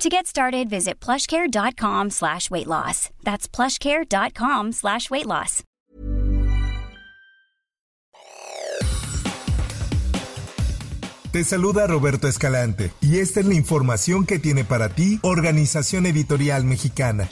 To get started, visit plushcare.com slash weight loss. That's plushcare.com slash weight loss. Te saluda Roberto Escalante y esta es la información que tiene para ti Organización Editorial Mexicana.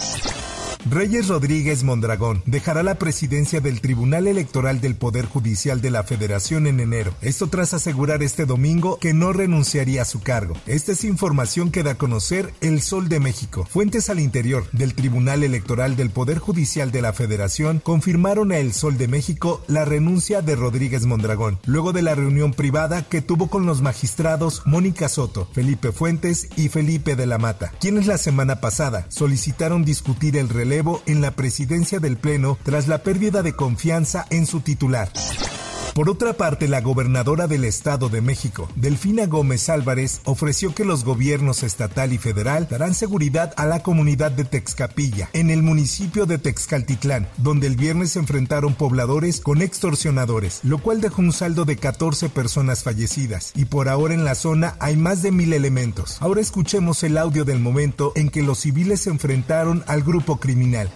Reyes Rodríguez Mondragón dejará la presidencia del Tribunal Electoral del Poder Judicial de la Federación en enero. Esto tras asegurar este domingo que no renunciaría a su cargo. Esta es información que da a conocer El Sol de México. Fuentes al interior del Tribunal Electoral del Poder Judicial de la Federación confirmaron a El Sol de México la renuncia de Rodríguez Mondragón, luego de la reunión privada que tuvo con los magistrados Mónica Soto, Felipe Fuentes y Felipe de la Mata, quienes la semana pasada solicitaron discutir el en la presidencia del Pleno tras la pérdida de confianza en su titular. Por otra parte, la gobernadora del Estado de México, Delfina Gómez Álvarez, ofreció que los gobiernos estatal y federal darán seguridad a la comunidad de Texcapilla, en el municipio de Texcaltitlán, donde el viernes se enfrentaron pobladores con extorsionadores, lo cual dejó un saldo de 14 personas fallecidas, y por ahora en la zona hay más de mil elementos. Ahora escuchemos el audio del momento en que los civiles se enfrentaron al grupo criminal.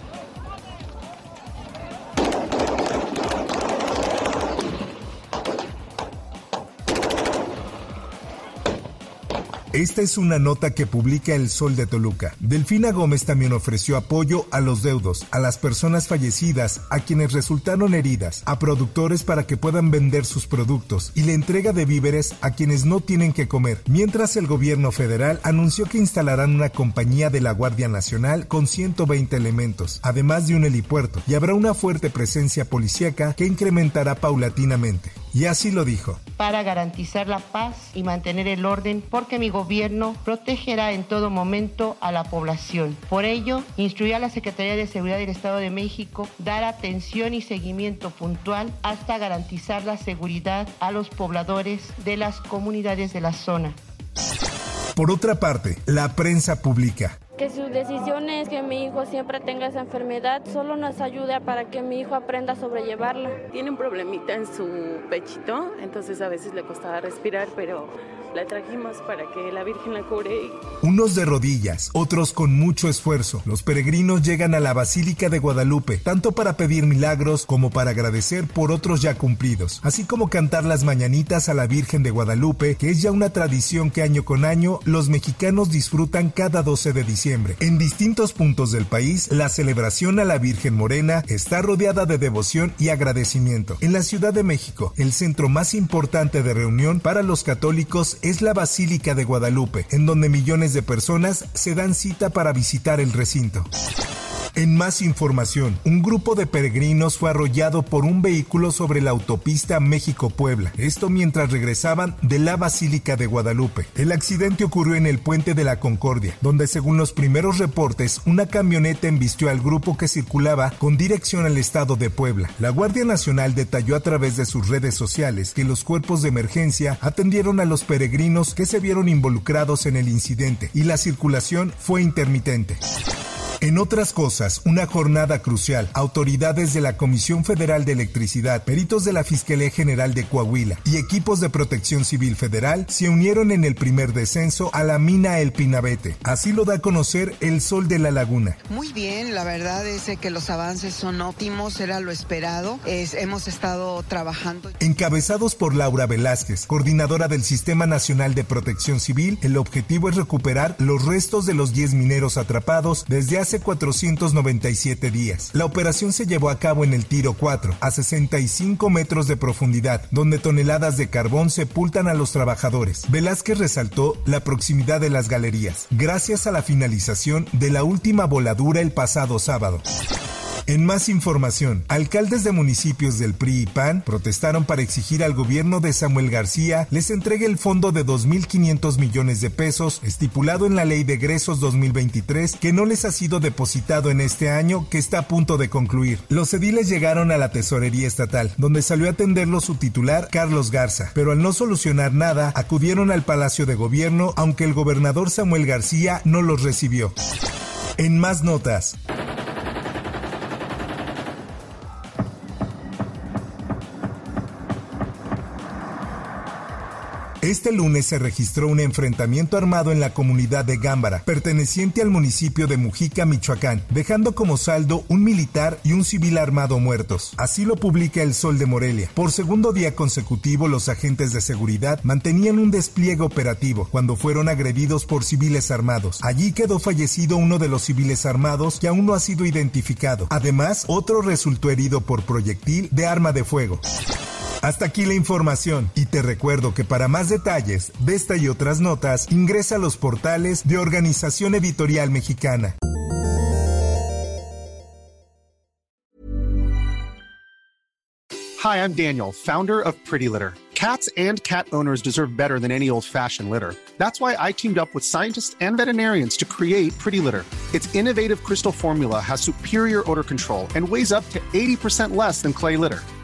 Esta es una nota que publica El Sol de Toluca. Delfina Gómez también ofreció apoyo a los deudos, a las personas fallecidas, a quienes resultaron heridas, a productores para que puedan vender sus productos y la entrega de víveres a quienes no tienen que comer, mientras el gobierno federal anunció que instalarán una compañía de la Guardia Nacional con 120 elementos, además de un helipuerto, y habrá una fuerte presencia policíaca que incrementará paulatinamente. Y así lo dijo. Para garantizar la paz y mantener el orden, porque mi gobierno protegerá en todo momento a la población. Por ello, instruyó a la Secretaría de Seguridad del Estado de México dar atención y seguimiento puntual hasta garantizar la seguridad a los pobladores de las comunidades de la zona. Por otra parte, la prensa publica que su decisión es que mi hijo siempre tenga esa enfermedad, solo nos ayuda para que mi hijo aprenda a sobrellevarla. Tiene un problemita en su pechito, entonces a veces le costaba respirar, pero la trajimos para que la Virgen la cure. Unos de rodillas, otros con mucho esfuerzo. Los peregrinos llegan a la Basílica de Guadalupe, tanto para pedir milagros como para agradecer por otros ya cumplidos, así como cantar las mañanitas a la Virgen de Guadalupe, que es ya una tradición que año con año los mexicanos disfrutan cada 12 de diciembre en distintos puntos del país, la celebración a la Virgen Morena está rodeada de devoción y agradecimiento. En la Ciudad de México, el centro más importante de reunión para los católicos es la Basílica de Guadalupe, en donde millones de personas se dan cita para visitar el recinto. En más información, un grupo de peregrinos fue arrollado por un vehículo sobre la autopista México-Puebla. Esto mientras regresaban de la Basílica de Guadalupe. El accidente ocurrió en el puente de la Concordia, donde según los primeros reportes, una camioneta embistió al grupo que circulaba con dirección al estado de Puebla. La Guardia Nacional detalló a través de sus redes sociales que los cuerpos de emergencia atendieron a los peregrinos que se vieron involucrados en el incidente y la circulación fue intermitente. En otras cosas, una jornada crucial. Autoridades de la Comisión Federal de Electricidad, peritos de la Fiscalía General de Coahuila y equipos de Protección Civil Federal se unieron en el primer descenso a la mina El Pinabete. Así lo da a conocer el Sol de la Laguna. Muy bien, la verdad es que los avances son óptimos, era lo esperado. hemos estado trabajando. Encabezados por Laura Velázquez, coordinadora del Sistema Nacional de Protección Civil, el objetivo es recuperar los restos de los 10 mineros atrapados desde hace 497 días. La operación se llevó a cabo en el Tiro 4, a 65 metros de profundidad, donde toneladas de carbón sepultan a los trabajadores. Velázquez resaltó la proximidad de las galerías, gracias a la finalización de la última voladura el pasado sábado. En más información, alcaldes de municipios del PRI y PAN protestaron para exigir al gobierno de Samuel García les entregue el fondo de 2.500 millones de pesos estipulado en la Ley de Egresos 2023 que no les ha sido depositado en este año que está a punto de concluir. Los ediles llegaron a la tesorería estatal, donde salió a atenderlo su titular Carlos Garza, pero al no solucionar nada, acudieron al Palacio de Gobierno, aunque el gobernador Samuel García no los recibió. En más notas. Este lunes se registró un enfrentamiento armado en la comunidad de Gámbara, perteneciente al municipio de Mujica, Michoacán, dejando como saldo un militar y un civil armado muertos. Así lo publica El Sol de Morelia. Por segundo día consecutivo, los agentes de seguridad mantenían un despliegue operativo cuando fueron agredidos por civiles armados. Allí quedó fallecido uno de los civiles armados que aún no ha sido identificado. Además, otro resultó herido por proyectil de arma de fuego. Hasta aquí la información y te recuerdo que para más detalles de esta y otras notas ingresa a los portales de Organización Editorial Mexicana. Hi, I'm Daniel, founder of Pretty Litter. Cats and cat owners deserve better than any old-fashioned litter. That's why I teamed up with scientists and veterinarians to create Pretty Litter. Its innovative crystal formula has superior odor control and weighs up to 80% less than clay litter.